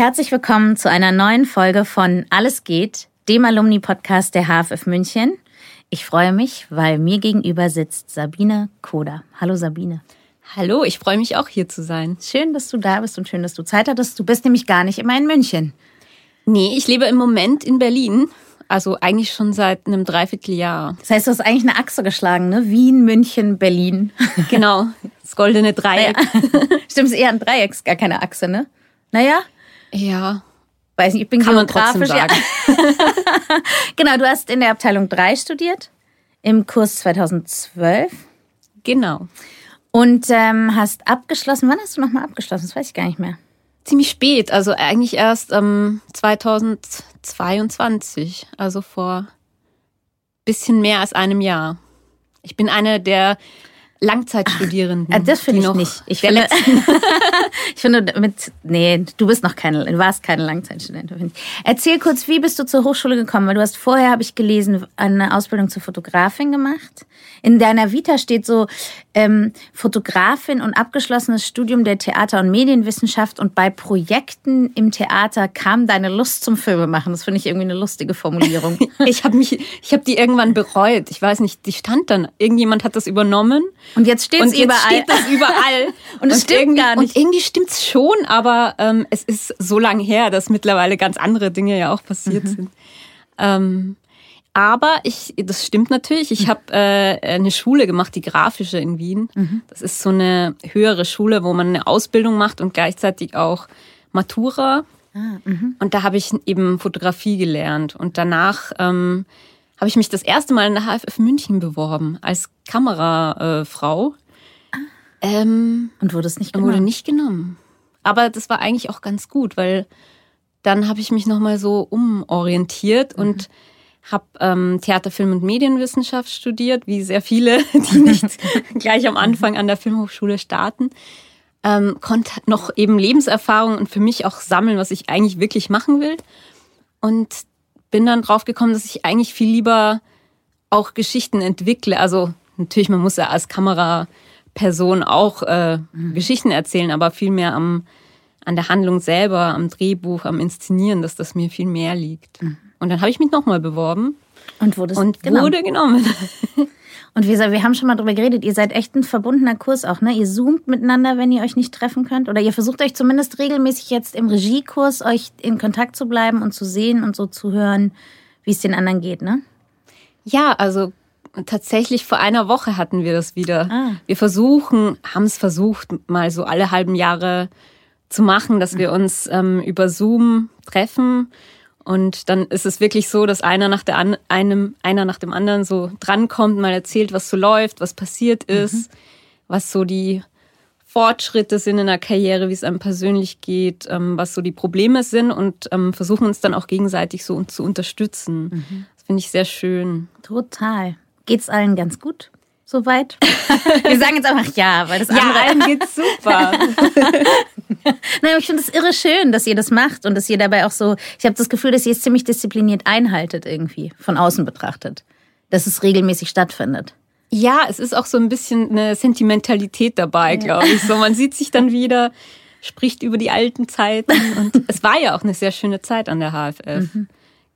Herzlich willkommen zu einer neuen Folge von Alles geht, dem Alumni-Podcast der HFF München. Ich freue mich, weil mir gegenüber sitzt Sabine Koda. Hallo Sabine. Hallo, ich freue mich auch hier zu sein. Schön, dass du da bist und schön, dass du Zeit hattest. Du bist nämlich gar nicht immer in München. Nee, ich lebe im Moment in Berlin. Also eigentlich schon seit einem Dreivierteljahr. Das heißt, du hast eigentlich eine Achse geschlagen, ne? Wien, München, Berlin. Genau, das goldene Dreieck. Naja. Stimmt, es ist eher ein Dreieck, gar keine Achse, ne? Naja. Ja. Weiß nicht, ich bin Kann man trotzdem geografisch. Ja. genau, du hast in der Abteilung 3 studiert, im Kurs 2012 Genau. und ähm, hast abgeschlossen. Wann hast du nochmal abgeschlossen? Das weiß ich gar nicht mehr. Ziemlich spät, also eigentlich erst ähm, 2022, also vor bisschen mehr als einem Jahr. Ich bin eine der Langzeitstudierenden. Ah, das finde ich nicht. Ich finde, ich finde mit, nee, du bist noch keine, du warst keine Langzeitstudentin. Erzähl kurz, wie bist du zur Hochschule gekommen? Weil du hast vorher, habe ich gelesen, eine Ausbildung zur Fotografin gemacht. In deiner Vita steht so ähm, Fotografin und abgeschlossenes Studium der Theater- und Medienwissenschaft und bei Projekten im Theater kam deine Lust zum Filmemachen. Das finde ich irgendwie eine lustige Formulierung. Ich habe mich, ich habe die irgendwann bereut. Ich weiß nicht, die stand dann. Irgendjemand hat das übernommen. Und jetzt steht es Und jetzt überall. steht das überall. Und es stimmt gar nicht. Und irgendwie stimmt's schon, aber ähm, es ist so lange her, dass mittlerweile ganz andere Dinge ja auch passiert Mhm. sind. Ähm, aber ich, das stimmt natürlich. Ich habe äh, eine Schule gemacht, die grafische in Wien. Mhm. Das ist so eine höhere Schule, wo man eine Ausbildung macht und gleichzeitig auch Matura. Ah, mhm. Und da habe ich eben Fotografie gelernt. Und danach ähm, habe ich mich das erste Mal in der HFF München beworben als Kamerafrau. Ähm, Und wurde es nicht wurde genommen? nicht genommen. Aber das war eigentlich auch ganz gut, weil dann habe ich mich nochmal so umorientiert und habe ähm, Theater, Film und Medienwissenschaft studiert, wie sehr viele, die nicht gleich am Anfang an der Filmhochschule starten. Ähm, konnte noch eben Lebenserfahrung und für mich auch sammeln, was ich eigentlich wirklich machen will. Und bin dann drauf gekommen, dass ich eigentlich viel lieber auch Geschichten entwickle. Also natürlich, man muss ja als Kameraperson auch äh, Geschichten erzählen, aber viel mehr am, an der Handlung selber, am Drehbuch, am Inszenieren, dass das mir viel mehr liegt. Und dann habe ich mich nochmal beworben Und wurde und genommen? wurde genommen. Und wir, wir haben schon mal drüber geredet, ihr seid echt ein verbundener Kurs auch, ne? Ihr zoomt miteinander, wenn ihr euch nicht treffen könnt. Oder ihr versucht euch zumindest regelmäßig jetzt im Regiekurs euch in Kontakt zu bleiben und zu sehen und so zu hören, wie es den anderen geht, ne? Ja, also tatsächlich vor einer Woche hatten wir das wieder. Ah. Wir versuchen, haben es versucht, mal so alle halben Jahre zu machen, dass wir uns ähm, über Zoom treffen. Und dann ist es wirklich so, dass einer nach, der an, einem, einer nach dem anderen so drankommt, mal erzählt, was so läuft, was passiert ist, was so die Fortschritte sind in der Karriere, wie es einem persönlich geht, ähm, was so die Probleme sind und ähm, versuchen uns dann auch gegenseitig so zu unterstützen. Das finde ich sehr schön. Total. Geht's allen ganz gut? Soweit? wir sagen jetzt einfach ja, weil das Ja, andere. allen geht's super. Nein, aber ich finde es irre schön, dass ihr das macht und dass ihr dabei auch so. Ich habe das Gefühl, dass ihr es ziemlich diszipliniert einhaltet irgendwie, von außen betrachtet. Dass es regelmäßig stattfindet. ja, es ist auch so ein bisschen eine Sentimentalität dabei, glaube ich. So, man sieht sich dann wieder, spricht über die alten Zeiten und es war ja auch eine sehr schöne Zeit an der HFF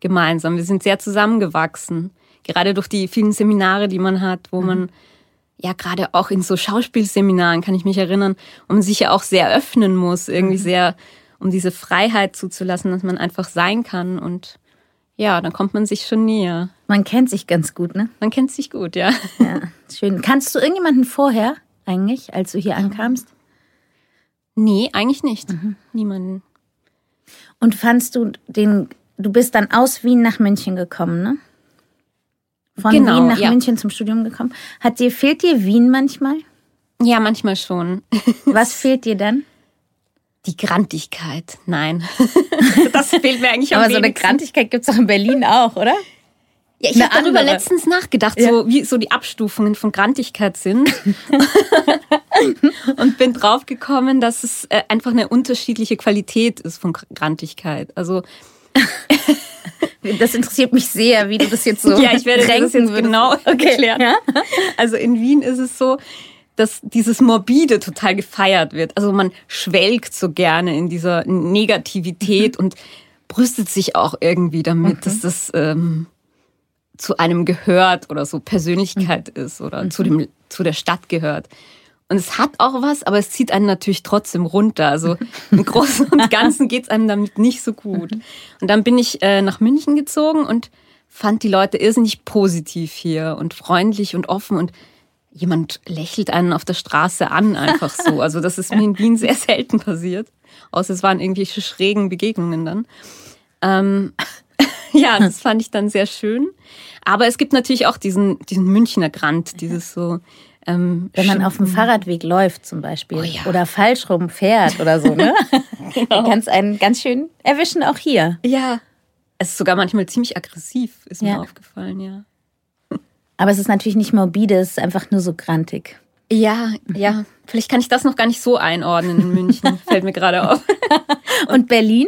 gemeinsam. Wir sind sehr zusammengewachsen, gerade durch die vielen Seminare, die man hat, wo man ja gerade auch in so Schauspielseminaren kann ich mich erinnern, man sich ja auch sehr öffnen muss, irgendwie sehr um diese Freiheit zuzulassen, dass man einfach sein kann und ja, dann kommt man sich schon näher. Man kennt sich ganz gut, ne? Man kennt sich gut, ja. Ja, schön. Kannst du irgendjemanden vorher eigentlich, als du hier ankamst? Nee, eigentlich nicht. Niemanden. Und fandst du den, du bist dann aus Wien nach München gekommen, ne? Von Genau, Wien nach ja. München zum Studium gekommen. Hat dir, fehlt dir Wien manchmal? Ja, manchmal schon. Was fehlt dir dann? Die Grantigkeit, nein. das fehlt mir eigentlich am Aber so eine Grantigkeit gibt es auch in Berlin auch, oder? Ja, ich habe darüber letztens nachgedacht, ja. so wie so die Abstufungen von Grantigkeit sind. und bin draufgekommen, dass es äh, einfach eine unterschiedliche Qualität ist von Grantigkeit. Also das interessiert mich sehr, wie du das jetzt so Ja, ich werde das jetzt genau okay. erklären. Ja? Also in Wien ist es so, dass dieses Morbide total gefeiert wird. Also man schwelgt so gerne in dieser Negativität mhm. und brüstet sich auch irgendwie damit, mhm. dass das ähm, zu einem gehört oder so Persönlichkeit mhm. ist oder mhm. zu, dem, zu der Stadt gehört. Und es hat auch was, aber es zieht einen natürlich trotzdem runter. Also im Großen und Ganzen geht es einem damit nicht so gut. Und dann bin ich äh, nach München gezogen und fand die Leute irrsinnig positiv hier und freundlich und offen und jemand lächelt einen auf der Straße an, einfach so. Also das ist mir in Wien sehr selten passiert. Außer es waren irgendwelche schrägen Begegnungen dann. Ähm, ja, das fand ich dann sehr schön. Aber es gibt natürlich auch diesen, diesen Münchner Grant, dieses so. Ähm, Wenn man auf dem Fahrradweg läuft zum Beispiel oh ja. oder falsch rum fährt oder so, ne? genau. Du kannst einen ganz schön erwischen, auch hier. Ja. Es ist sogar manchmal ziemlich aggressiv, ist mir aufgefallen, ja. Aber es ist natürlich nicht morbide, es ist einfach nur so grantig. Ja, ja. Vielleicht kann ich das noch gar nicht so einordnen in München. Fällt mir gerade auf. Und Berlin?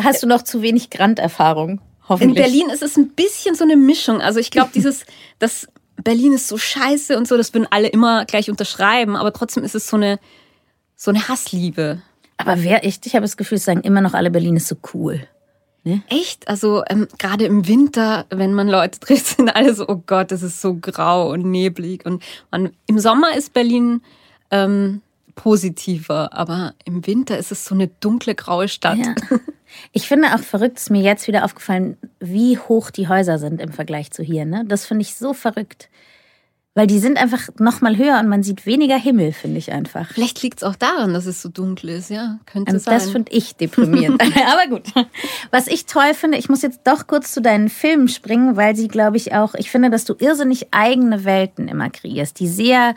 Hast du noch zu wenig Grant-Erfahrung? In Berlin ist es ein bisschen so eine Mischung. Also ich glaube, dieses, das Berlin ist so scheiße und so, das würden alle immer gleich unterschreiben, aber trotzdem ist es so eine, so eine Hassliebe. Aber wer echt, ich habe das Gefühl, es sagen immer noch alle, Berlin ist so cool. Ne? Echt? Also ähm, gerade im Winter, wenn man Leute trifft, sind alle so, oh Gott, es ist so grau und neblig. Und man, im Sommer ist Berlin ähm, positiver, aber im Winter ist es so eine dunkle, graue Stadt. Ja. Ich finde auch verrückt, ist mir jetzt wieder aufgefallen, wie hoch die Häuser sind im Vergleich zu hier. Ne? Das finde ich so verrückt. Weil die sind einfach noch mal höher und man sieht weniger Himmel, finde ich einfach. Vielleicht liegt es auch daran, dass es so dunkel ist, ja. Könnte und sein. Das finde ich deprimierend. Aber gut. Was ich toll finde, ich muss jetzt doch kurz zu deinen Filmen springen, weil sie, glaube ich, auch, ich finde, dass du irrsinnig eigene Welten immer kreierst, die sehr,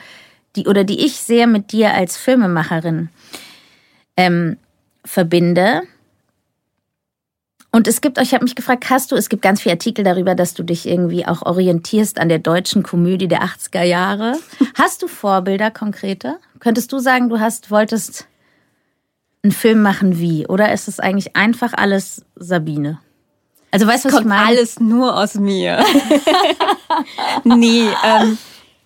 die oder die ich sehr mit dir als Filmemacherin ähm, verbinde. Und es gibt, ich habe mich gefragt, hast du, es gibt ganz viele Artikel darüber, dass du dich irgendwie auch orientierst an der deutschen Komödie der 80er Jahre. Hast du Vorbilder konkrete? Könntest du sagen, du hast, wolltest einen Film machen wie? Oder ist es eigentlich einfach alles Sabine? Also weißt du, was Kommt ich meine? alles nur aus mir. nee, ähm,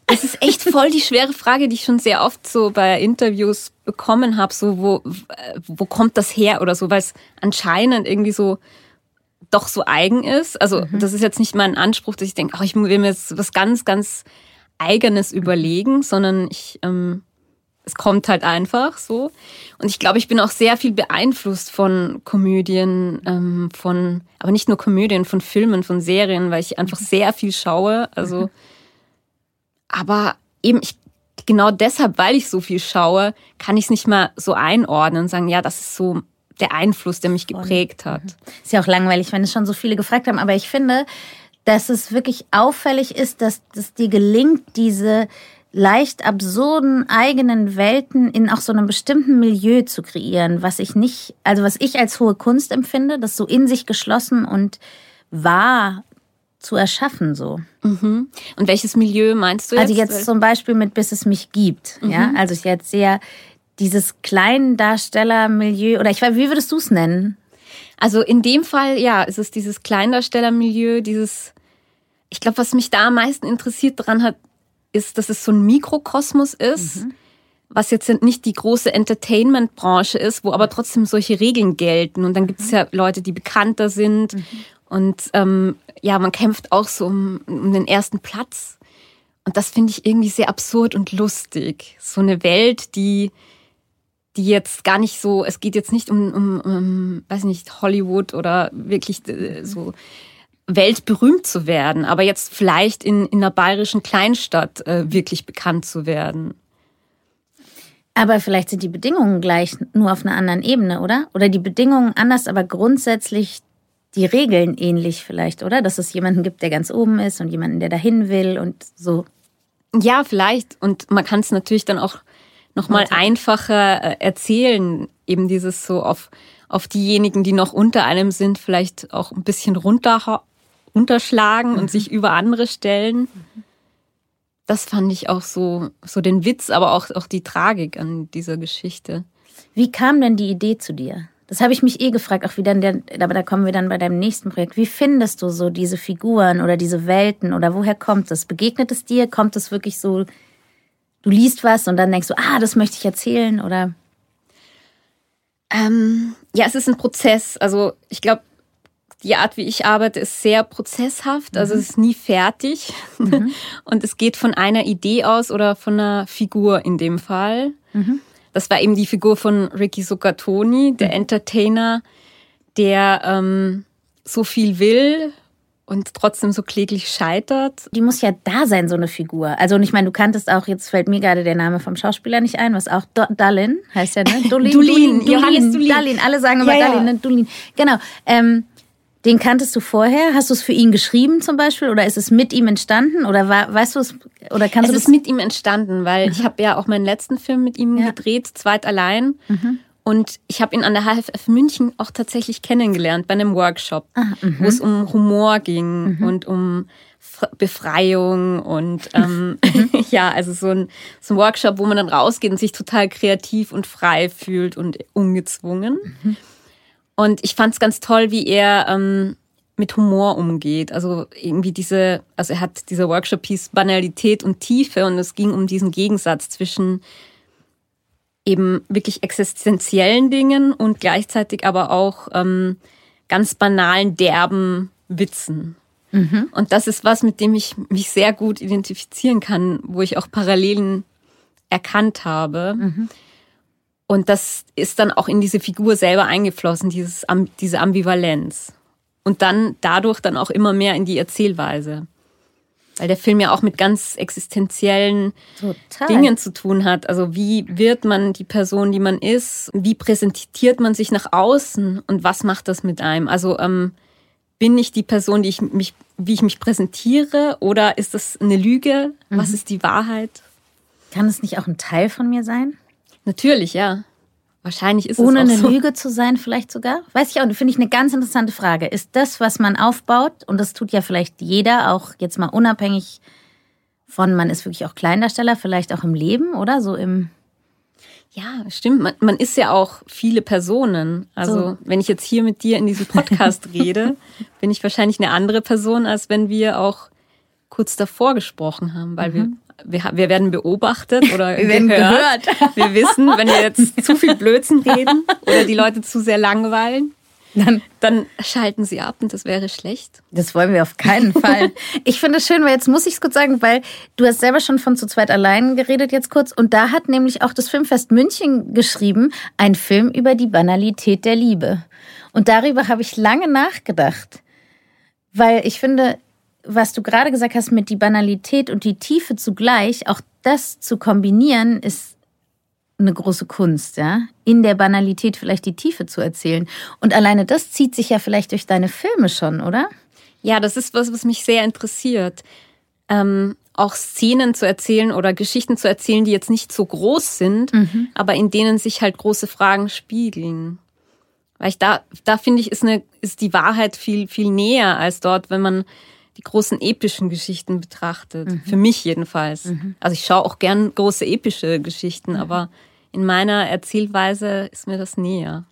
das ist echt voll die schwere Frage, die ich schon sehr oft so bei Interviews bekommen habe, so wo, wo kommt das her oder so, weil es anscheinend irgendwie so doch so eigen ist. Also mhm. das ist jetzt nicht mein Anspruch, dass ich denke, ach, ich will mir jetzt was ganz, ganz Eigenes überlegen, sondern ich, ähm, es kommt halt einfach so. Und ich glaube, ich bin auch sehr viel beeinflusst von Komödien, ähm, von, aber nicht nur Komödien, von Filmen, von Serien, weil ich einfach sehr viel schaue. Also mhm aber eben, ich, genau deshalb, weil ich so viel schaue, kann ich es nicht mal so einordnen und sagen, ja, das ist so der Einfluss, der mich geprägt hat. Mhm. Ist ja auch langweilig, wenn es schon so viele gefragt haben, aber ich finde, dass es wirklich auffällig ist, dass es dir gelingt, diese leicht absurden eigenen Welten in auch so einem bestimmten Milieu zu kreieren, was ich nicht, also was ich als hohe Kunst empfinde, das so in sich geschlossen und wahr zu erschaffen so. Mhm. Und welches Milieu meinst du also jetzt? Also jetzt zum Beispiel mit Bis es mich gibt. Mhm. Ja, also ich jetzt sehr dieses Kleindarstellermilieu oder ich weiß, wie würdest du es nennen? Also in dem Fall, ja, ist es dieses Kleindarstellermilieu, dieses, ich glaube, was mich da am meisten interessiert dran hat, ist, dass es so ein Mikrokosmos ist. Mhm was jetzt nicht die große Entertainment-Branche ist, wo aber trotzdem solche Regeln gelten. Und dann gibt es mhm. ja Leute, die bekannter sind mhm. Und ähm, ja, man kämpft auch so um, um den ersten Platz. Und das finde ich irgendwie sehr absurd und lustig. So eine Welt, die, die jetzt gar nicht so, es geht jetzt nicht um, um, um weiß nicht, Hollywood oder wirklich äh, so weltberühmt zu werden, aber jetzt vielleicht in, in einer bayerischen Kleinstadt äh, wirklich bekannt zu werden. Aber vielleicht sind die Bedingungen gleich, nur auf einer anderen Ebene, oder? Oder die Bedingungen anders, aber grundsätzlich die Regeln ähnlich vielleicht, oder? Dass es jemanden gibt, der ganz oben ist und jemanden, der dahin will und so. Ja, vielleicht. Und man kann es natürlich dann auch nochmal einfacher äh, erzählen. Eben dieses so auf, auf diejenigen, die noch unter einem sind, vielleicht auch ein bisschen runter, runterschlagen mhm. und sich über andere stellen. Das fand ich auch so, so den Witz, aber auch, auch die Tragik an dieser Geschichte. Wie kam denn die Idee zu dir? Das habe ich mich eh gefragt, auch wieder der, aber da kommen wir dann bei deinem nächsten Projekt. Wie findest du so diese Figuren oder diese Welten oder woher kommt es? Begegnet es dir? Kommt es wirklich so, du liest was und dann denkst du, ah, das möchte ich erzählen oder? Ähm, ja, es ist ein Prozess. Also ich glaube, die Art, wie ich arbeite, ist sehr prozesshaft. Also mhm. es ist nie fertig. Mhm. Und es geht von einer Idee aus oder von einer Figur in dem Fall. Mhm. Das war eben die Figur von Ricky Sucatoni, der mhm. Entertainer, der ähm, so viel will und trotzdem so kläglich scheitert. Die muss ja da sein, so eine Figur. Also, und ich meine, du kanntest auch, jetzt fällt mir gerade der Name vom Schauspieler nicht ein, was auch Dallin heißt ja, ne? Dolin, Dulin, Dulin, Johannes Dulin. Dallin, alle sagen immer ja, Dallin, ne? Dulin. Genau. Ähm, den kanntest du vorher? Hast du es für ihn geschrieben zum Beispiel? Oder ist es mit ihm entstanden? Oder war, weißt du es? Oder kannst es du ist mit ihm entstanden, weil mhm. ich habe ja auch meinen letzten Film mit ihm ja. gedreht, zweit allein. Mhm. Und ich habe ihn an der HFF München auch tatsächlich kennengelernt bei einem Workshop, ah, wo es um Humor ging mhm. und um Befreiung und ähm, mhm. ja, also so ein, so ein Workshop, wo man dann rausgeht und sich total kreativ und frei fühlt und ungezwungen. Und ich fand es ganz toll, wie er ähm, mit Humor umgeht. Also irgendwie diese, also er hat dieser Workshop hieß Banalität und Tiefe und es ging um diesen Gegensatz zwischen eben wirklich existenziellen Dingen und gleichzeitig aber auch ähm, ganz banalen, derben Witzen. Mhm. Und das ist was, mit dem ich mich sehr gut identifizieren kann, wo ich auch Parallelen erkannt habe. Mhm. Und das ist dann auch in diese Figur selber eingeflossen, dieses, diese Ambivalenz. Und dann dadurch dann auch immer mehr in die Erzählweise. Weil der Film ja auch mit ganz existenziellen Total. Dingen zu tun hat. Also wie wird man die Person, die man ist? Wie präsentiert man sich nach außen? Und was macht das mit einem? Also ähm, bin ich die Person, die ich mich, wie ich mich präsentiere? Oder ist das eine Lüge? Mhm. Was ist die Wahrheit? Kann es nicht auch ein Teil von mir sein? Natürlich, ja. Wahrscheinlich ist Ohne es auch eine so. Lüge zu sein, vielleicht sogar? Weiß ich auch, finde ich eine ganz interessante Frage. Ist das, was man aufbaut, und das tut ja vielleicht jeder, auch jetzt mal unabhängig von, man ist wirklich auch Kleindarsteller, vielleicht auch im Leben, oder? So im. Ja, stimmt. Man, man ist ja auch viele Personen. Also, so. wenn ich jetzt hier mit dir in diesem Podcast rede, bin ich wahrscheinlich eine andere Person, als wenn wir auch kurz davor gesprochen haben, weil mhm. wir wir, wir werden beobachtet oder wir werden gehört. gehört. Wir wissen, wenn wir jetzt zu viel Blödsinn reden oder die Leute zu sehr langweilen, dann, dann schalten sie ab und das wäre schlecht. Das wollen wir auf keinen Fall. ich finde es schön, weil jetzt muss ich es kurz sagen, weil du hast selber schon von zu zweit allein geredet jetzt kurz und da hat nämlich auch das Filmfest München geschrieben, ein Film über die Banalität der Liebe. Und darüber habe ich lange nachgedacht, weil ich finde, was du gerade gesagt hast mit die Banalität und die Tiefe zugleich, auch das zu kombinieren, ist eine große Kunst, ja. In der Banalität vielleicht die Tiefe zu erzählen. Und alleine das zieht sich ja vielleicht durch deine Filme schon, oder? Ja, das ist was, was mich sehr interessiert. Ähm, auch Szenen zu erzählen oder Geschichten zu erzählen, die jetzt nicht so groß sind, mhm. aber in denen sich halt große Fragen spiegeln. Weil ich da, da finde ich, ist, eine, ist die Wahrheit viel, viel näher als dort, wenn man die großen epischen Geschichten betrachtet. Mhm. Für mich jedenfalls. Mhm. Also ich schaue auch gern große epische Geschichten, mhm. aber in meiner Erzählweise ist mir das näher.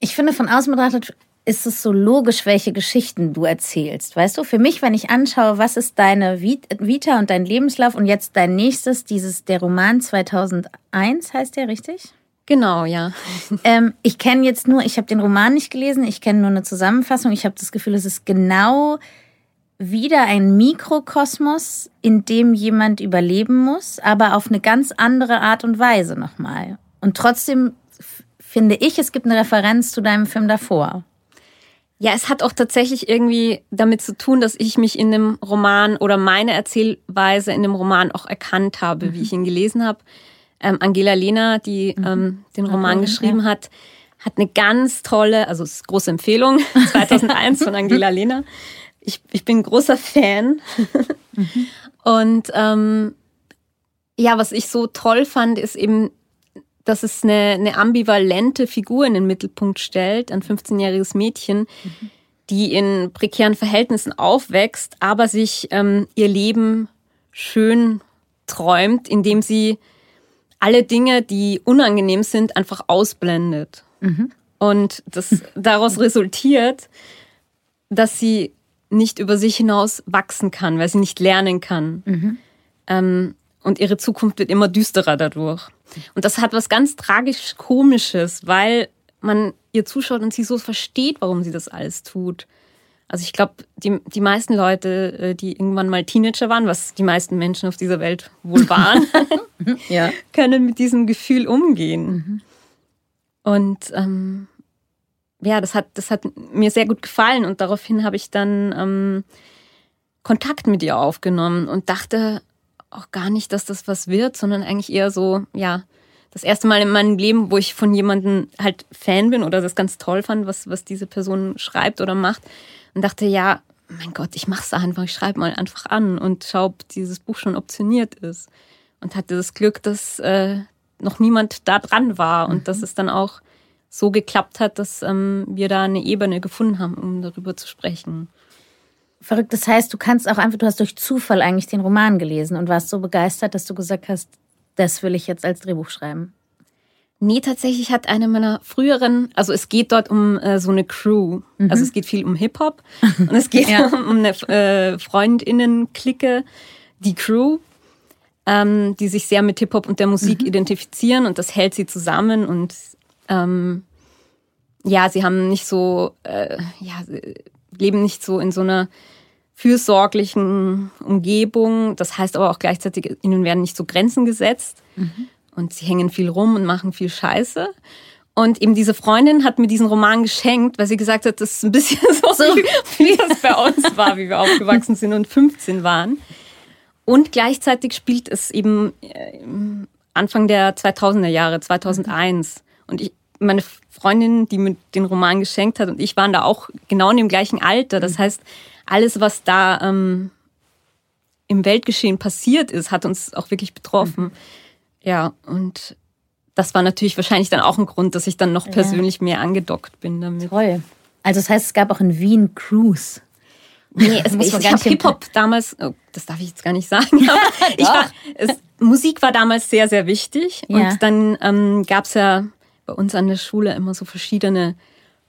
Ich finde, von außen betrachtet ist es so logisch, welche Geschichten du erzählst. Weißt du, für mich, wenn ich anschaue, was ist deine Vita und dein Lebenslauf und jetzt dein nächstes, dieses, der Roman 2001 heißt der, richtig? Genau, ja. Ähm, ich kenne jetzt nur, ich habe den Roman nicht gelesen, ich kenne nur eine Zusammenfassung. Ich habe das Gefühl, es ist genau wieder ein Mikrokosmos, in dem jemand überleben muss, aber auf eine ganz andere Art und Weise nochmal. Und trotzdem finde ich, es gibt eine Referenz zu deinem Film davor. Ja, es hat auch tatsächlich irgendwie damit zu tun, dass ich mich in dem Roman oder meine Erzählweise in dem Roman auch erkannt habe, mhm. wie ich ihn gelesen habe ähm, Angela Lehner, die mhm. ähm, den Roman okay, geschrieben ja. hat, hat eine ganz tolle, also es ist große Empfehlung, 2001 von Angela Lehner. Ich, ich bin großer Fan. mhm. Und ähm, Ja, was ich so toll fand, ist eben, dass es eine, eine ambivalente Figur in den Mittelpunkt stellt, ein 15-jähriges Mädchen, mhm. die in prekären Verhältnissen aufwächst, aber sich ähm, ihr Leben schön träumt, indem sie alle Dinge, die unangenehm sind, einfach ausblendet. Mhm. Und das daraus resultiert, dass sie nicht über sich hinaus wachsen kann, weil sie nicht lernen kann. Mhm. Ähm, und ihre Zukunft wird immer düsterer dadurch. Und das hat was ganz tragisch Komisches, weil man ihr zuschaut und sie so versteht, warum sie das alles tut. Also ich glaube, die, die meisten Leute, äh, die irgendwann mal Teenager waren, was die meisten Menschen auf dieser Welt wohl waren, ja. können mit diesem Gefühl umgehen. Mhm. Und ähm, ja, das hat, das hat mir sehr gut gefallen und daraufhin habe ich dann ähm, Kontakt mit ihr aufgenommen und dachte auch gar nicht, dass das was wird, sondern eigentlich eher so, ja, das erste Mal in meinem Leben, wo ich von jemandem halt Fan bin oder das ganz toll fand, was, was diese Person schreibt oder macht und dachte, ja, mein Gott, ich mach's einfach, ich schreibe mal einfach an und schau, ob dieses Buch schon optioniert ist. Und hatte das Glück, dass äh, noch niemand da dran war und mhm. dass es dann auch so geklappt hat, dass ähm, wir da eine Ebene gefunden haben, um darüber zu sprechen. Verrückt, das heißt, du kannst auch einfach, du hast durch Zufall eigentlich den Roman gelesen und warst so begeistert, dass du gesagt hast, das will ich jetzt als Drehbuch schreiben. Nee, tatsächlich hat eine meiner früheren, also es geht dort um äh, so eine Crew. Mhm. Also es geht viel um Hip-Hop und es geht ja. um eine äh, Freundinnen-Clique, die Crew, ähm, die sich sehr mit Hip-Hop und der Musik mhm. identifizieren und das hält sie zusammen und ähm, ja, sie haben nicht so, äh, ja, leben nicht so in so einer fürsorglichen Umgebung. Das heißt aber auch gleichzeitig, ihnen werden nicht so Grenzen gesetzt. Mhm. Und sie hängen viel rum und machen viel Scheiße. Und eben diese Freundin hat mir diesen Roman geschenkt, weil sie gesagt hat, das ist ein bisschen so, so wie, wie das bei uns war, wie wir aufgewachsen sind und 15 waren. Und gleichzeitig spielt es eben äh, Anfang der 2000er Jahre, 2001. Und ich, meine Freundin, die mir den Roman geschenkt hat, und ich waren da auch genau in dem gleichen Alter. Das heißt, alles, was da ähm, im Weltgeschehen passiert ist, hat uns auch wirklich betroffen. Mhm. Ja, und das war natürlich wahrscheinlich dann auch ein Grund, dass ich dann noch persönlich ja. mehr angedockt bin damit. Toll. Also das heißt, es gab auch in Wien Cruise. Nee, es, muss ich, ich habe Hip-Hop damals, oh, das darf ich jetzt gar nicht sagen, aber ich war, es, Musik war damals sehr, sehr wichtig. Ja. Und dann ähm, gab es ja bei uns an der Schule immer so verschiedene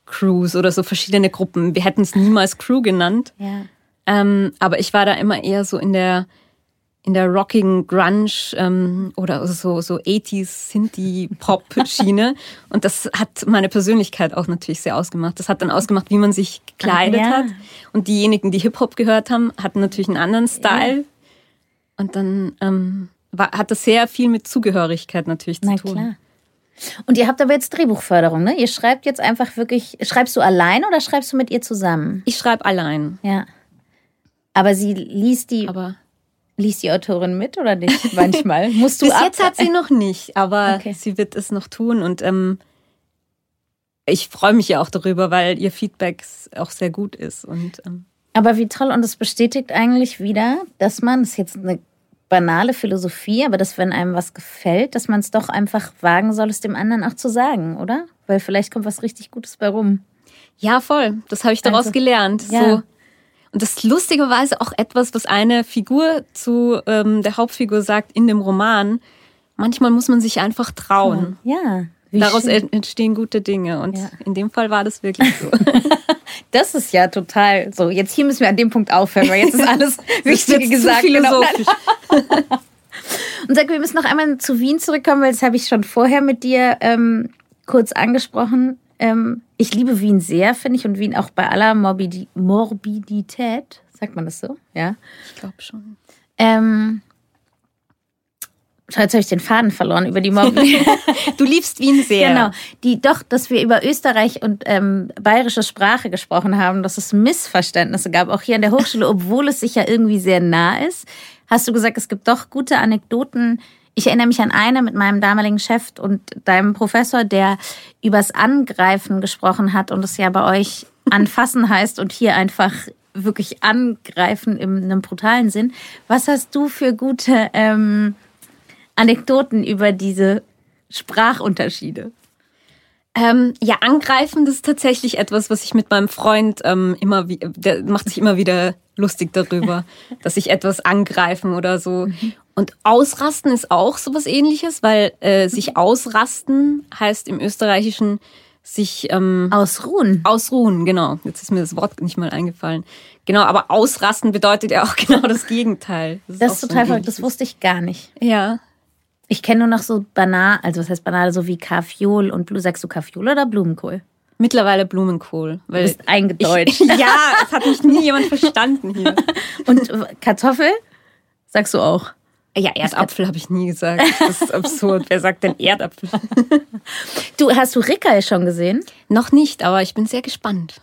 Crews oder so verschiedene Gruppen. Wir hätten es niemals Crew genannt. Ja. Ähm, aber ich war da immer eher so in der in der rockigen Grunge ähm, oder so so 80s Sinti Pop Schiene und das hat meine Persönlichkeit auch natürlich sehr ausgemacht. Das hat dann ausgemacht, wie man sich gekleidet ja. hat und diejenigen, die Hip Hop gehört haben, hatten natürlich einen anderen Style ja. und dann ähm, war, hat das sehr viel mit Zugehörigkeit natürlich zu Na, tun. Klar. Und ihr habt aber jetzt Drehbuchförderung, ne? Ihr schreibt jetzt einfach wirklich, schreibst du allein oder schreibst du mit ihr zusammen? Ich schreibe allein. Ja. Aber sie liest die, aber liest die Autorin mit oder nicht? Manchmal. Musst du Bis ab jetzt hat sie noch nicht, aber okay. sie wird es noch tun und ähm, ich freue mich ja auch darüber, weil ihr Feedback auch sehr gut ist und ähm, aber wie toll und es bestätigt eigentlich wieder, dass man, das ist jetzt eine banale Philosophie, aber dass wenn einem was gefällt, dass man es doch einfach wagen soll, es dem anderen auch zu sagen, oder? Weil vielleicht kommt was richtig Gutes bei rum. Ja, voll. Das habe ich daraus also, gelernt. Ja. So. Und das ist lustigerweise auch etwas, was eine Figur zu ähm, der Hauptfigur sagt in dem Roman. Manchmal muss man sich einfach trauen. Ja. Daraus schön. entstehen gute Dinge. Und ja. in dem Fall war das wirklich so. das ist ja total so. Jetzt hier müssen wir an dem Punkt aufhören, weil jetzt ist alles Wichtige gesagt. Zu genau. philosophisch. Genau. Und sag, wir müssen noch einmal zu Wien zurückkommen, weil das habe ich schon vorher mit dir ähm, kurz angesprochen. Ähm, ich liebe Wien sehr, finde ich, und Wien auch bei aller Morbidi Morbidität. Sagt man das so? Ja. Ich glaube schon. Ähm, Jetzt habe ich den Faden verloren über die Mobbing. du liebst Wien sehr. Genau. Die, doch, dass wir über Österreich und ähm, bayerische Sprache gesprochen haben, dass es Missverständnisse gab, auch hier an der Hochschule, obwohl es sich ja irgendwie sehr nah ist. Hast du gesagt, es gibt doch gute Anekdoten. Ich erinnere mich an eine mit meinem damaligen Chef und deinem Professor, der übers Angreifen gesprochen hat und es ja bei euch anfassen heißt und hier einfach wirklich angreifen in einem brutalen Sinn. Was hast du für gute ähm, Anekdoten über diese Sprachunterschiede? Ähm, ja, angreifen, das ist tatsächlich etwas, was ich mit meinem Freund ähm, immer, der macht sich immer wieder lustig darüber, dass ich etwas angreifen oder so. Und ausrasten ist auch sowas ähnliches, weil äh, sich ausrasten heißt im Österreichischen sich ähm, Ausruhen. ausruhen, genau. Jetzt ist mir das Wort nicht mal eingefallen. Genau, aber ausrasten bedeutet ja auch genau das Gegenteil. Das auch ist ein total verrückt, das wusste ich gar nicht. Ja. Ich kenne nur noch so banal, also was heißt banal, so wie Kaffeeol und Blu sagst du Kaffeeol oder Blumenkohl? Mittlerweile Blumenkohl. Du Weil bist eingedeutscht. Ich, ja, es hat mich nie jemand verstanden hier. Und Kartoffel sagst du auch. Ja, Erdapfel habe ich nie gesagt. Das ist absurd. Wer sagt denn Erdapfel? Du, hast du Rickerl schon gesehen? Noch nicht, aber ich bin sehr gespannt.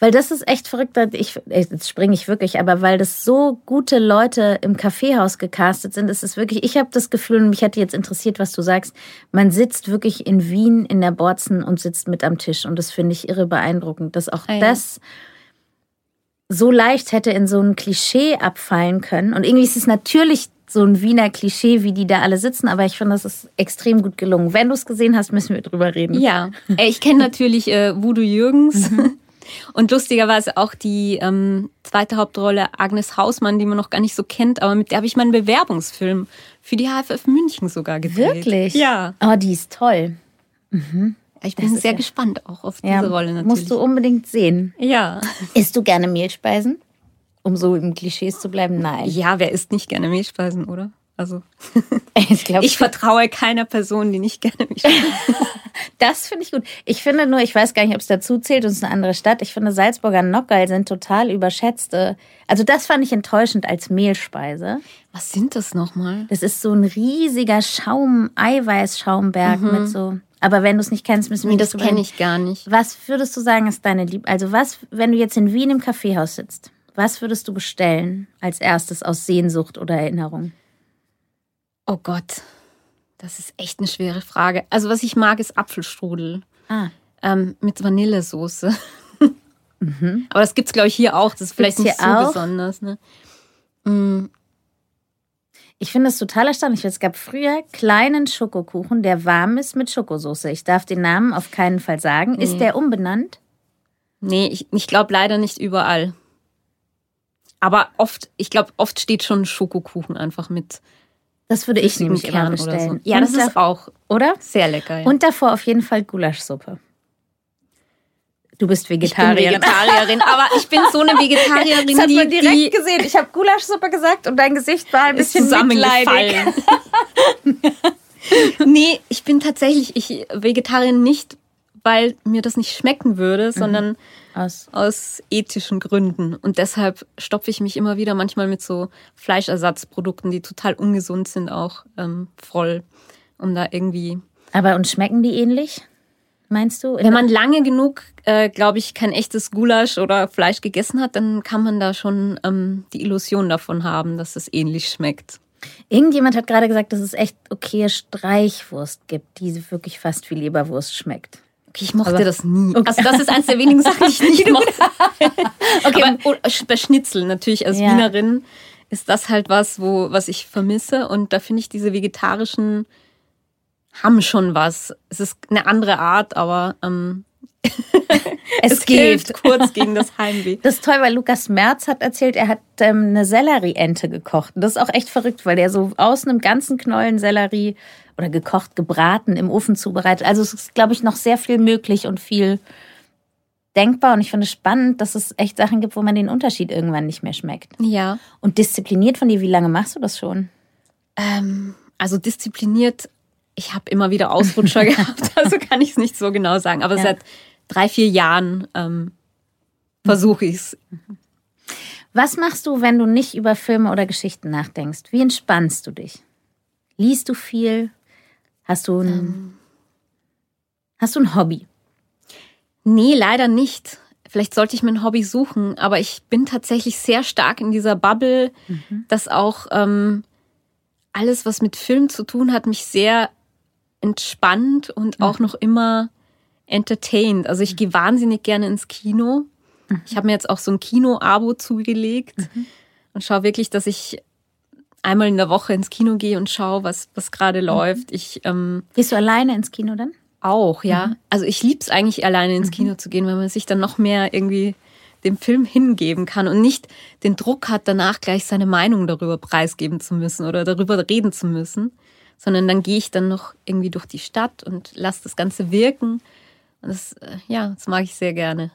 Weil das ist echt verrückt. Ich, jetzt springe ich wirklich, aber weil das so gute Leute im Kaffeehaus gecastet sind, ist es wirklich, ich habe das Gefühl, und mich hätte jetzt interessiert, was du sagst, man sitzt wirklich in Wien in der Borzen und sitzt mit am Tisch. Und das finde ich irre beeindruckend, dass auch Ah ja. das so leicht hätte in so ein Klischee abfallen können. Und irgendwie ist es natürlich so ein Wiener Klischee, wie die da alle sitzen, aber ich finde, das ist extrem gut gelungen. Wenn du es gesehen hast, müssen wir drüber reden. Ja, Äh, ich kenne natürlich äh, Voodoo Jürgens. Und lustigerweise auch die ähm, zweite Hauptrolle Agnes Hausmann, die man noch gar nicht so kennt, aber mit der habe ich meinen Bewerbungsfilm für die HFF München sogar gedreht. Wirklich? Ja. Oh, die ist toll. Ich bin sehr ja- gespannt auch auf diese Rolle natürlich. musst du unbedingt sehen. ja. Isst du gerne Mehlspeisen? Um so im Klischees zu bleiben? Nein. Ja, wer isst nicht gerne Mehlspeisen, oder? Also Ich glaube, ich vertraue keiner Person, die nicht gerne Mehlspeisen. das finde ich gut. Ich finde nur, ich weiß gar nicht, ob es dazu zählt, es ist eine andere Stadt. Ich finde, Salzburger Nockerl sind total überschätzte. Also das fand ich enttäuschend als Mehlspeise. Was sind das nochmal? Das ist so ein riesiger Schaum, Eiweißschaumberg mit so. Aber wenn du es nicht kennst, müssen wir Nee, das kenne ich gar nicht. Was würdest du sagen, ist deine Lieb? Also was, wenn du jetzt in Wien im Kaffeehaus sitzt, was würdest du bestellen als erstes aus Sehnsucht oder Erinnerung? Oh Gott, das ist echt eine schwere Frage. Also was ich mag, ist Apfelstrudel Ah, ähm, mit Vanillesoße. Aber das gibt's glaube ich hier auch. Das ist vielleicht Gibt's nicht so auch? besonders. Ne? Mm, Ich finde es total erstaunlich. Es gab früher kleinen Schokokuchen, der warm ist mit Schokosoße. Ich darf den Namen auf keinen Fall sagen. Ist der umbenannt? nee, ich, ich glaube leider nicht überall. Aber oft, ich glaube, oft steht schon Schokokuchen einfach mit Das würde ich nämlich Kern oder so. bestellen. Ja, Und das ist auch oder? sehr lecker. Ja. Und davor auf jeden Fall Gulaschsuppe. Du bist Vegetarierin. Vegetarierin, aber ich bin so eine Vegetarierin, Das hat die, man direkt die gesehen. Ich habe Gulaschsuppe gesagt und dein Gesicht war ein bisschen zusammengefallen. nee, ich bin tatsächlich ich Vegetarierin nicht, weil mir das nicht schmecken würde, sondern Aus. aus ethischen Gründen. Und deshalb stopfe ich mich immer wieder manchmal mit so Fleischersatzprodukten, die total ungesund sind, auch ähm, voll, um da irgendwie. Aber und schmecken die ähnlich? Meinst du? Wenn man lange genug, äh, glaube ich, kein echtes Gulasch oder Fleisch gegessen hat, dann kann man da schon ähm, die Illusion davon haben, dass es ähnlich schmeckt. Irgendjemand hat gerade gesagt, dass es echt okay Streichwurst gibt, die wirklich fast wie Leberwurst schmeckt. Okay, ich mochte Aber- das nie. Also das ist eines der wenigen Sachen, die ich nicht mochte. Okay. Aber oh, bei Schnitzel natürlich als Ja. Wienerin ist das halt was, wo was ich vermisse und da finde ich diese vegetarischen haben schon was. Es ist eine andere Art, aber ähm, Es, hilft kurz gegen das Heimweh. Das ist toll, weil Lukas Merz hat erzählt, er hat ähm, eine Sellerieente gekocht. Und das ist auch echt verrückt, weil der so aus einem ganzen Knollen Sellerie oder gekocht, gebraten, im Ofen zubereitet. Also es ist, glaube ich, noch sehr viel möglich und viel denkbar. Und ich finde es spannend, dass es echt Sachen gibt, wo man den Unterschied irgendwann nicht mehr schmeckt. Ja, Und diszipliniert von dir, wie lange machst du das schon? ähm, also diszipliniert. Ich habe immer wieder Ausrutscher gehabt, also kann ich es nicht so genau sagen. Aber Ja. seit drei, vier Jahren ähm, versuche ich es. Was machst du, wenn du nicht über Filme oder Geschichten nachdenkst? Wie entspannst du dich? Liest du viel? Hast du ein, hast du ein Hobby? Nee, leider nicht. Vielleicht sollte ich mir ein Hobby suchen, aber ich bin tatsächlich sehr stark in dieser Bubble, dass auch ähm, alles, was mit Film zu tun hat, mich sehr entspannt und auch noch immer entertained. Also ich gehe wahnsinnig gerne ins Kino. Ich habe mir jetzt auch so ein Kino-Abo zugelegt und schaue wirklich, dass ich einmal in der Woche ins Kino gehe und schaue, was, was gerade mhm. läuft. Ich, ähm, Gehst du alleine ins Kino dann? Auch, ja. Mhm. Also ich lieb's eigentlich, alleine ins mhm. Kino zu gehen, weil man sich dann noch mehr irgendwie dem Film hingeben kann und nicht den Druck hat, danach gleich seine Meinung darüber preisgeben zu müssen oder darüber reden zu müssen, sondern dann gehe ich dann noch irgendwie durch die Stadt und lasse das Ganze wirken. Und das, äh, ja, das mag ich sehr gerne.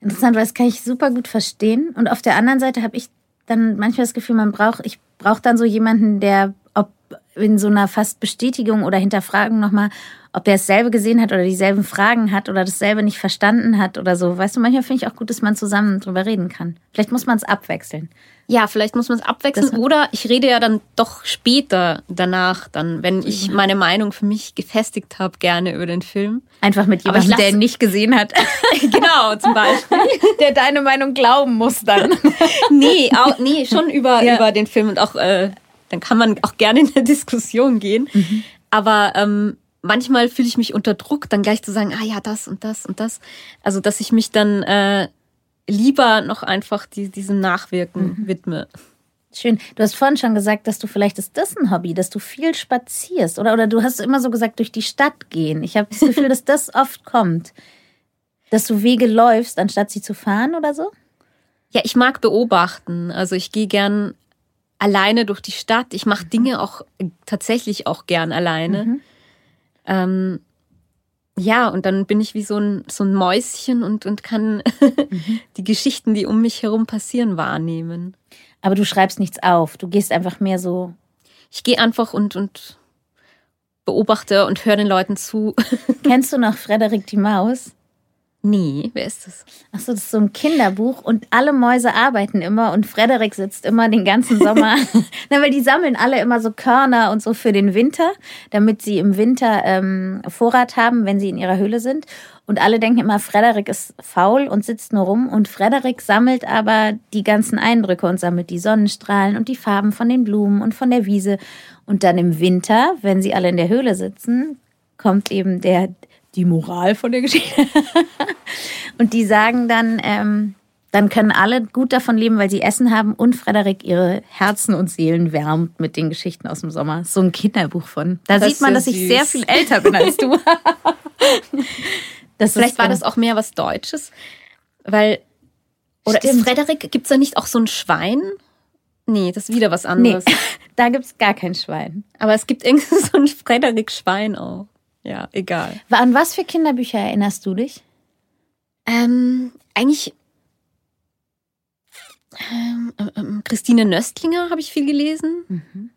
Interessant, weil das kann ich super gut verstehen. Und auf der anderen Seite habe ich dann manchmal das Gefühl, man braucht, ich brauche dann so jemanden, der ob in so einer fast Bestätigung oder Hinterfragung nochmal, ob der dasselbe gesehen hat oder dieselben Fragen hat oder dasselbe nicht verstanden hat oder so. Weißt du, manchmal finde ich auch gut, dass man zusammen drüber reden kann. Vielleicht muss man es abwechseln. Ja, vielleicht muss man es abwechseln das oder ich rede ja dann doch später danach, dann, wenn ich meine Meinung für mich gefestigt habe, gerne über den Film. Einfach mit jemandem, der ihn nicht gesehen hat. genau, zum Beispiel. Der deine Meinung glauben muss dann. nee, auch, nee, schon über, ja. über den Film und auch, äh, dann kann man auch gerne in eine Diskussion gehen. Mhm. Aber ähm, manchmal fühle ich mich unter Druck, dann gleich zu sagen, ah ja, das und das und das. Also, dass ich mich dann äh, lieber noch einfach die, diesem Nachwirken mhm. widme. Schön. Du hast vorhin schon gesagt, dass du vielleicht ist das ein Hobby, dass du viel spazierst oder oder du hast immer so gesagt durch die Stadt gehen. Ich habe das Gefühl, dass das oft kommt, dass du Wege läufst, anstatt sie zu fahren oder so. Ja, ich mag beobachten. Also ich gehe gern alleine durch die Stadt. Ich mache Dinge auch tatsächlich auch gern alleine. Mhm. Ähm, ja, und dann bin ich wie so ein, so ein Mäuschen und, und kann mhm. die Geschichten, die um mich herum passieren, wahrnehmen. Aber du schreibst nichts auf, du gehst einfach mehr so. Ich gehe einfach und, und beobachte und höre den Leuten zu. Kennst du noch Frederik die Maus? Nee, wer ist das? Achso, das ist so ein Kinderbuch und alle Mäuse arbeiten immer und Frederik sitzt immer den ganzen Sommer. Na, weil die sammeln alle immer so Körner und so für den Winter, damit sie im Winter ähm, Vorrat haben, wenn sie in ihrer Höhle sind. Und alle denken immer, Frederik ist faul und sitzt nur rum. Und Frederik sammelt aber die ganzen Eindrücke und sammelt die Sonnenstrahlen und die Farben von den Blumen und von der Wiese. Und dann im Winter, wenn sie alle in der Höhle sitzen, kommt eben der die Moral von der Geschichte. und die sagen dann, ähm, dann können alle gut davon leben, weil sie Essen haben und Frederik ihre Herzen und Seelen wärmt mit den Geschichten aus dem Sommer. So ein Kinderbuch von. Da das sieht man, dass süß. ich sehr viel älter bin als du. das Vielleicht war das auch mehr was Deutsches, weil oder Stimmt. ist Frederik, gibt es da nicht auch so ein Schwein? Nee, das ist wieder was anderes. Nee, da gibt es gar kein Schwein. Aber es gibt irgendwie so ein Frederik-Schwein auch. Ja, egal. An was für Kinderbücher erinnerst du dich? Ähm, eigentlich ähm, ähm, ähm Christine Nöstlinger habe ich viel gelesen. Mhm.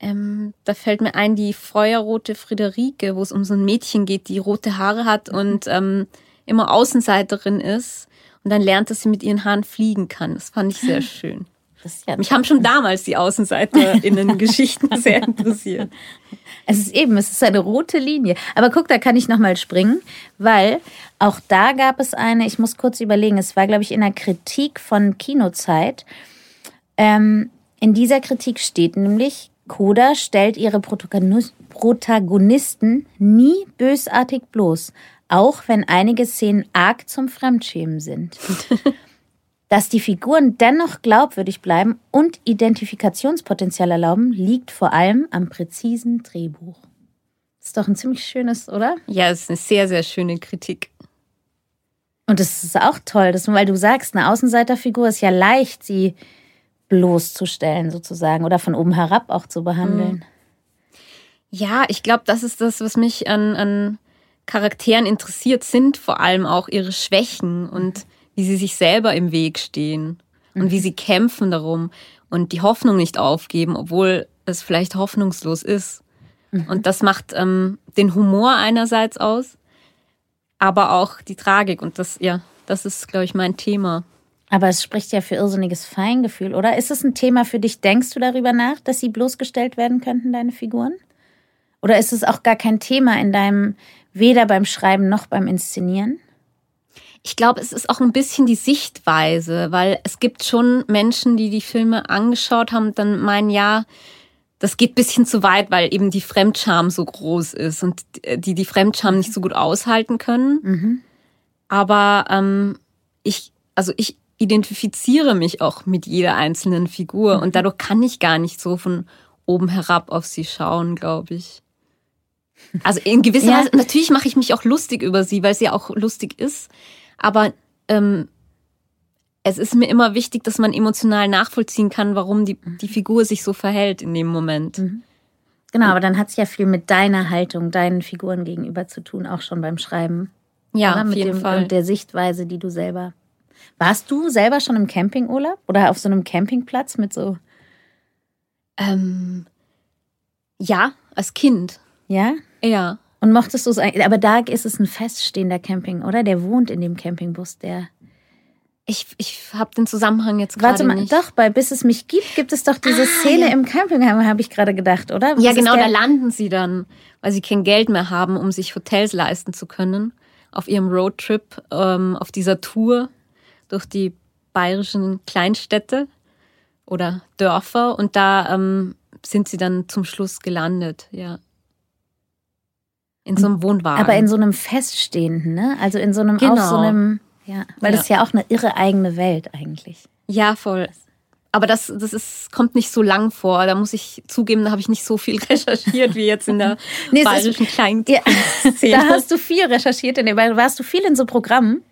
Ähm, da fällt mir ein die feuerrote Friederike, wo es um so ein Mädchen geht, die rote Haare hat mhm. und ähm, immer Außenseiterin ist. Und dann lernt, dass sie mit ihren Haaren fliegen kann. Das fand ich sehr schön. Ja Mich haben schon damals die AußenseiterInnen-Geschichten sehr interessiert. Es ist eben, es ist eine rote Linie. Aber guck, da kann ich nochmal springen, weil auch da gab es eine, ich muss kurz überlegen, es war, glaube ich, in der Kritik von Kinozeit. Ähm, in dieser Kritik steht nämlich, Koda stellt ihre Protagonisten nie bösartig bloß, auch wenn einige Szenen arg zum Fremdschämen sind. Dass die Figuren dennoch glaubwürdig bleiben und Identifikationspotenzial erlauben, liegt vor allem am präzisen Drehbuch. Ist doch ein ziemlich schönes, oder? Ja, es ist eine sehr, sehr schöne Kritik. Und es ist auch toll, dass, weil du sagst, eine Außenseiterfigur ist ja leicht, sie bloßzustellen sozusagen oder von oben herab auch zu behandeln. Mhm. Ja, ich glaube, das ist das, was mich an, an Charakteren interessiert, sind vor allem auch ihre Schwächen und wie sie sich selber im Weg stehen und mhm. wie sie kämpfen darum und die Hoffnung nicht aufgeben, obwohl es vielleicht hoffnungslos ist. Mhm. Und das macht ähm, den Humor einerseits aus, aber auch die Tragik. Und das, ja, das ist, glaube ich, mein Thema. Aber es spricht ja für irrsinniges Feingefühl, oder? Ist es ein Thema für dich? Denkst du darüber nach, dass sie bloßgestellt werden könnten, deine Figuren? Oder ist es auch gar kein Thema in deinem, weder beim Schreiben noch beim Inszenieren? Ich glaube, es ist auch ein bisschen die Sichtweise, weil es gibt schon Menschen, die die Filme angeschaut haben und dann meinen, ja, das geht bisschen zu weit, weil eben die Fremdscham so groß ist und die die Fremdscham nicht so gut aushalten können. Mhm. Aber ähm, ich, also ich identifiziere mich auch mit jeder einzelnen Figur mhm. und dadurch kann ich gar nicht so von oben herab auf sie schauen, glaube ich. Also in gewisser ja. Weise, natürlich mache ich mich auch lustig über sie, weil sie auch lustig ist, aber ähm, es ist mir immer wichtig, dass man emotional nachvollziehen kann, warum die, die Figur sich so verhält in dem Moment. Mhm. Genau, aber dann hat es ja viel mit deiner Haltung, deinen Figuren gegenüber zu tun, auch schon beim Schreiben. Ja, oder? auf mit jeden dem, Fall. Und der Sichtweise, die du selber. Warst du selber schon im Campingurlaub oder auf so einem Campingplatz mit so? Ähm, ja, als Kind. Ja? Ja. Und mochtest du es eigentlich? Aber da ist es ein feststehender Camping, oder? Der wohnt in dem Campingbus, der. Ich, ich habe den Zusammenhang jetzt gerade nicht. Doch, bei Bis es mich gibt, gibt es doch diese ah, Szene ja. im Campingheim, habe ich gerade gedacht, oder? Was ja, genau, da landen sie dann, weil sie kein Geld mehr haben, um sich Hotels leisten zu können, auf ihrem Roadtrip, ähm, auf dieser Tour durch die bayerischen Kleinstädte oder Dörfer und da ähm, sind sie dann zum Schluss gelandet, ja. In so einem Wohnwagen. Aber in so einem feststehenden, ne? Also in so einem, genau. auf so einem ja, weil ja. das ist ja auch eine irre eigene Welt eigentlich. Ja, voll. Aber das, das ist, kommt nicht so lang vor. Da muss ich zugeben, da habe ich nicht so viel recherchiert wie jetzt in der nee, bayerischen kleinen ja, Da hast du viel recherchiert. In dem, warst du viel in so Programmen?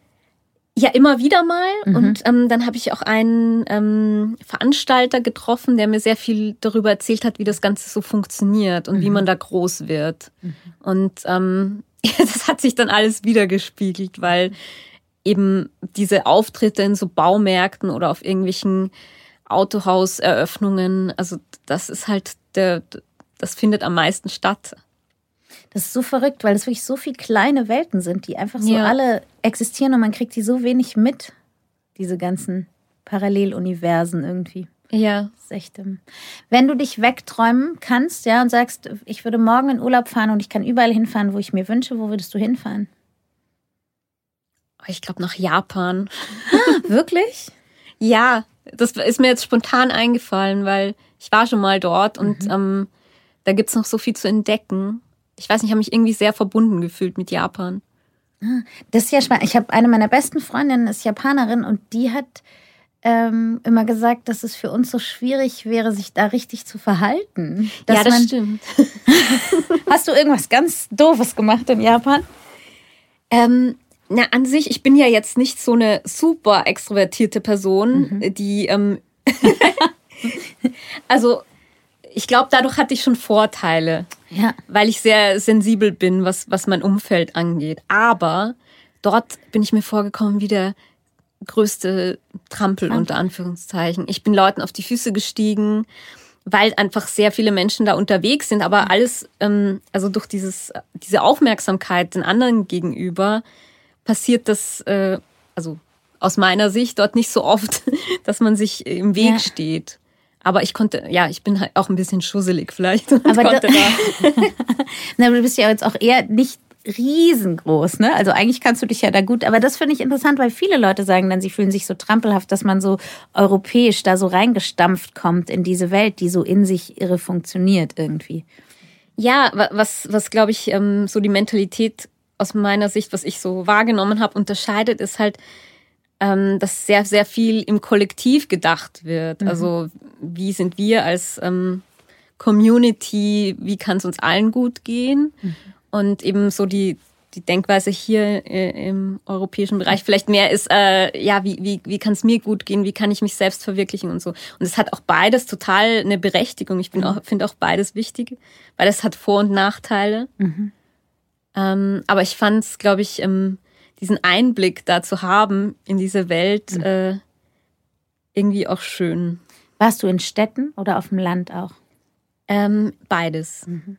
Ja, immer wieder mal. Mhm. Und ähm, dann habe ich auch einen ähm, Veranstalter getroffen, der mir sehr viel darüber erzählt hat, wie das Ganze so funktioniert und mhm. wie man da groß wird. Mhm. Und ähm, das hat sich dann alles wiedergespiegelt, weil eben diese Auftritte in so Baumärkten oder auf irgendwelchen Autohauseröffnungen, also das ist halt der, das findet am meisten statt. Das ist so verrückt, weil es wirklich so viele kleine Welten sind, die einfach so ja. alle existieren und man kriegt die so wenig mit, diese ganzen Paralleluniversen irgendwie. Ja. Das ist echt, ähm, wenn du dich wegträumen kannst, ja, und sagst, ich würde morgen in Urlaub fahren und ich kann überall hinfahren, wo ich mir wünsche, wo würdest du hinfahren? ich glaube nach Japan. Wirklich? ja, das ist mir jetzt spontan eingefallen, weil ich war schon mal dort und mhm. ähm, da gibt's noch so viel zu entdecken. Ich weiß nicht, ich habe mich irgendwie sehr verbunden gefühlt mit Japan. Ah, das ist ja spannend. Ich habe eine meiner besten Freundinnen ist Japanerin und die hat ähm, immer gesagt, dass es für uns so schwierig wäre, sich da richtig zu verhalten. ja, das stimmt. Hast du irgendwas ganz Doofes gemacht in Japan? Ähm, na, an sich, ich bin ja jetzt nicht so eine super extrovertierte Person, mhm. die, ähm, also, ich glaube, dadurch hatte ich schon Vorteile, ja. weil ich sehr sensibel bin, was, was mein Umfeld angeht. Aber dort bin ich mir vorgekommen wie der größte Trampel, Trampel. unter Anführungszeichen. Ich bin Leuten auf die Füße gestiegen, weil einfach sehr viele Menschen da unterwegs sind, aber alles, ähm, also durch dieses, diese Aufmerksamkeit den anderen gegenüber, passiert das, äh, also aus meiner Sicht, dort nicht so oft, dass man sich im Weg ja. steht. Aber ich konnte, ja, ich bin halt auch ein bisschen schusselig vielleicht. Aber da, Na, du bist ja jetzt auch eher nicht riesengroß, ne? Also eigentlich kannst du dich ja da gut, aber das finde ich interessant, weil viele Leute sagen dann, sie fühlen sich so trampelhaft, dass man so europäisch da so reingestampft kommt in diese Welt, die so in sich irre funktioniert irgendwie. Ja, was, was glaube ich, ähm, so die Mentalität aus meiner Sicht, was ich so wahrgenommen habe, unterscheidet, ist halt, ähm, dass sehr, sehr viel im Kollektiv gedacht wird. Mhm. Also wie sind wir als ähm, Community, wie kann es uns allen gut gehen? Mhm. Und eben so die, die Denkweise hier äh, im europäischen Bereich vielleicht mehr ist, äh, ja, wie, wie, wie kann es mir gut gehen, wie kann ich mich selbst verwirklichen und so. Und es hat auch beides total eine Berechtigung. Ich bin mhm. auch, finde auch beides wichtig, weil es hat Vor- und Nachteile. Mhm. Ähm, aber ich fand es, glaube ich, ähm, diesen Einblick da zu haben in diese Welt mhm. äh, irgendwie auch schön. Warst du in Städten oder auf dem Land auch? Ähm, beides. Mhm.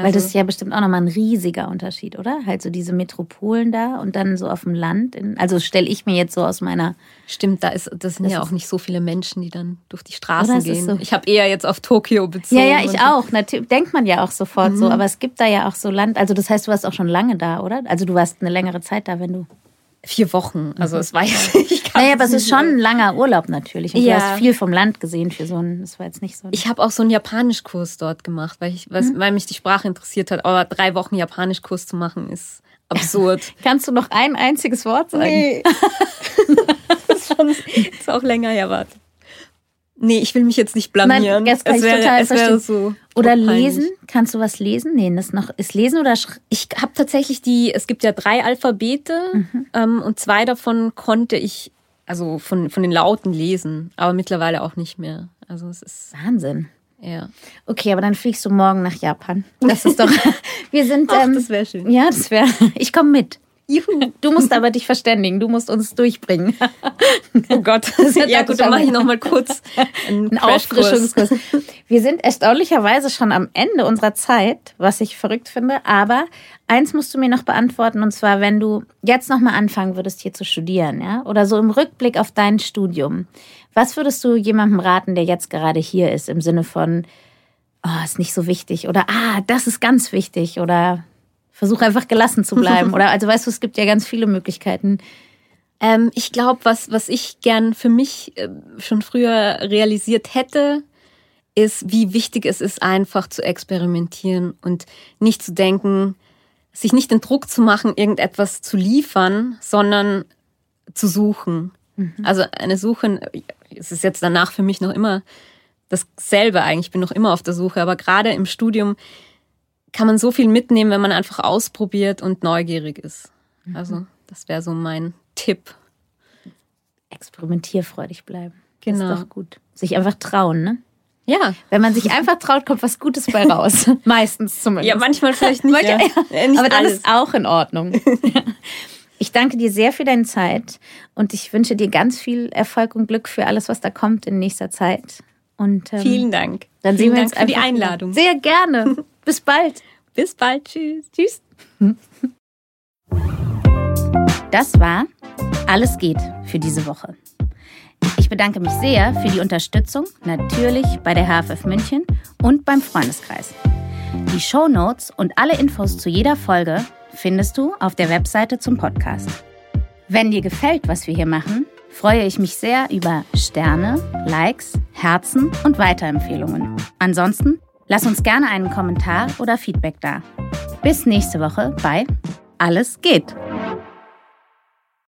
Also, Weil das ist ja bestimmt auch nochmal ein riesiger Unterschied, oder? Halt so diese Metropolen da und dann so auf dem Land. In, also stelle ich mir jetzt so aus meiner. Stimmt, da ist, das sind das ja auch nicht so viele Menschen, die dann durch die Straßen gehen. So. Ich habe eher jetzt auf Tokio bezogen. Ja, ja, ich auch. Natürlich denkt man ja auch sofort mhm. so. Aber es gibt da ja auch so Land. Also das heißt, du warst auch schon lange da, oder? Also du warst eine längere Zeit da, wenn du vier Wochen. Also es war jetzt nicht Naja, aber es ist schon ein langer Urlaub natürlich. Und ja. du hast viel vom Land gesehen für so ein, das war jetzt nicht so. Ich habe auch so einen Japanischkurs dort gemacht, weil, ich, was, hm? weil mich die Sprache interessiert hat. Aber drei Wochen Japanischkurs zu machen ist absurd. Kannst du noch ein einziges Wort sagen? Nee. das ist auch länger her, warte. Nee, ich will mich jetzt nicht blamieren. Nein, das kann es ich wäre, total es verstehen. so Oder lesen? Kannst du was lesen? Nee, das noch ist lesen oder sch Ich habe tatsächlich die, es gibt ja drei Alphabete Mhm. ähm, und zwei davon konnte ich, also von, von den Lauten lesen, aber mittlerweile auch nicht mehr. Also es ist, Wahnsinn. ja. Okay, aber dann fliegst du morgen nach Japan. Das ist doch. Wir sind. Ach, ähm, das wäre schön. Ja, das wäre. Ich komme mit. Juhu. Du musst aber dich verständigen. Du musst uns durchbringen. Oh Gott. ja gut, dann mache ich noch mal kurz einen Ein Crashkurs. Auffrischungskurs. Wir sind erstaunlicherweise schon am Ende unserer Zeit, was ich verrückt finde. Aber eins musst du mir noch beantworten, und zwar, wenn du jetzt nochmal anfangen würdest, hier zu studieren, ja, oder so im Rückblick auf dein Studium. Was würdest du jemandem raten, der jetzt gerade hier ist, im Sinne von, oh, ist nicht so wichtig, oder ah, das ist ganz wichtig, oder versuch einfach gelassen zu bleiben, oder also weißt du, es gibt ja ganz viele Möglichkeiten. Ähm, ich glaube, was, was ich gern für mich äh, schon früher realisiert hätte, ist, wie wichtig es ist, einfach zu experimentieren und nicht zu denken, sich nicht den Druck zu machen, irgendetwas zu liefern, sondern zu suchen. Also eine Suche, es ist jetzt danach für mich noch immer dasselbe eigentlich, ich bin noch immer auf der Suche, aber gerade im Studium kann man so viel mitnehmen, wenn man einfach ausprobiert und neugierig ist. Also das wäre so mein Tipp. Experimentierfreudig bleiben. Das Genau. ist doch gut. Sich einfach trauen, ne? Ja. Wenn man sich einfach traut, kommt was Gutes bei raus. Meistens zumindest. Ja, manchmal vielleicht nicht. Manche- ja. Äh, nicht Aber dann alles. ist auch in Ordnung. Ich danke dir sehr für deine Zeit und ich wünsche dir ganz viel Erfolg und Glück für alles, was da kommt in nächster Zeit. Und ähm, Vielen Dank. dann Vielen sehen wir Dank uns für die. Einladung. Sehr gerne. Bis bald. Bis bald. Tschüss. Tschüss. Das war Alles geht für diese Woche. Ich bedanke mich sehr für die Unterstützung, natürlich bei der HFF München und beim Freundeskreis. Die Shownotes und alle Infos zu jeder Folge findest du auf der Webseite zum Podcast. Wenn dir gefällt, was wir hier machen, freue ich mich sehr über Sterne, Likes, Herzen und Weiterempfehlungen. Ansonsten lass uns gerne einen Kommentar oder Feedback da. Bis nächste Woche bei Alles geht.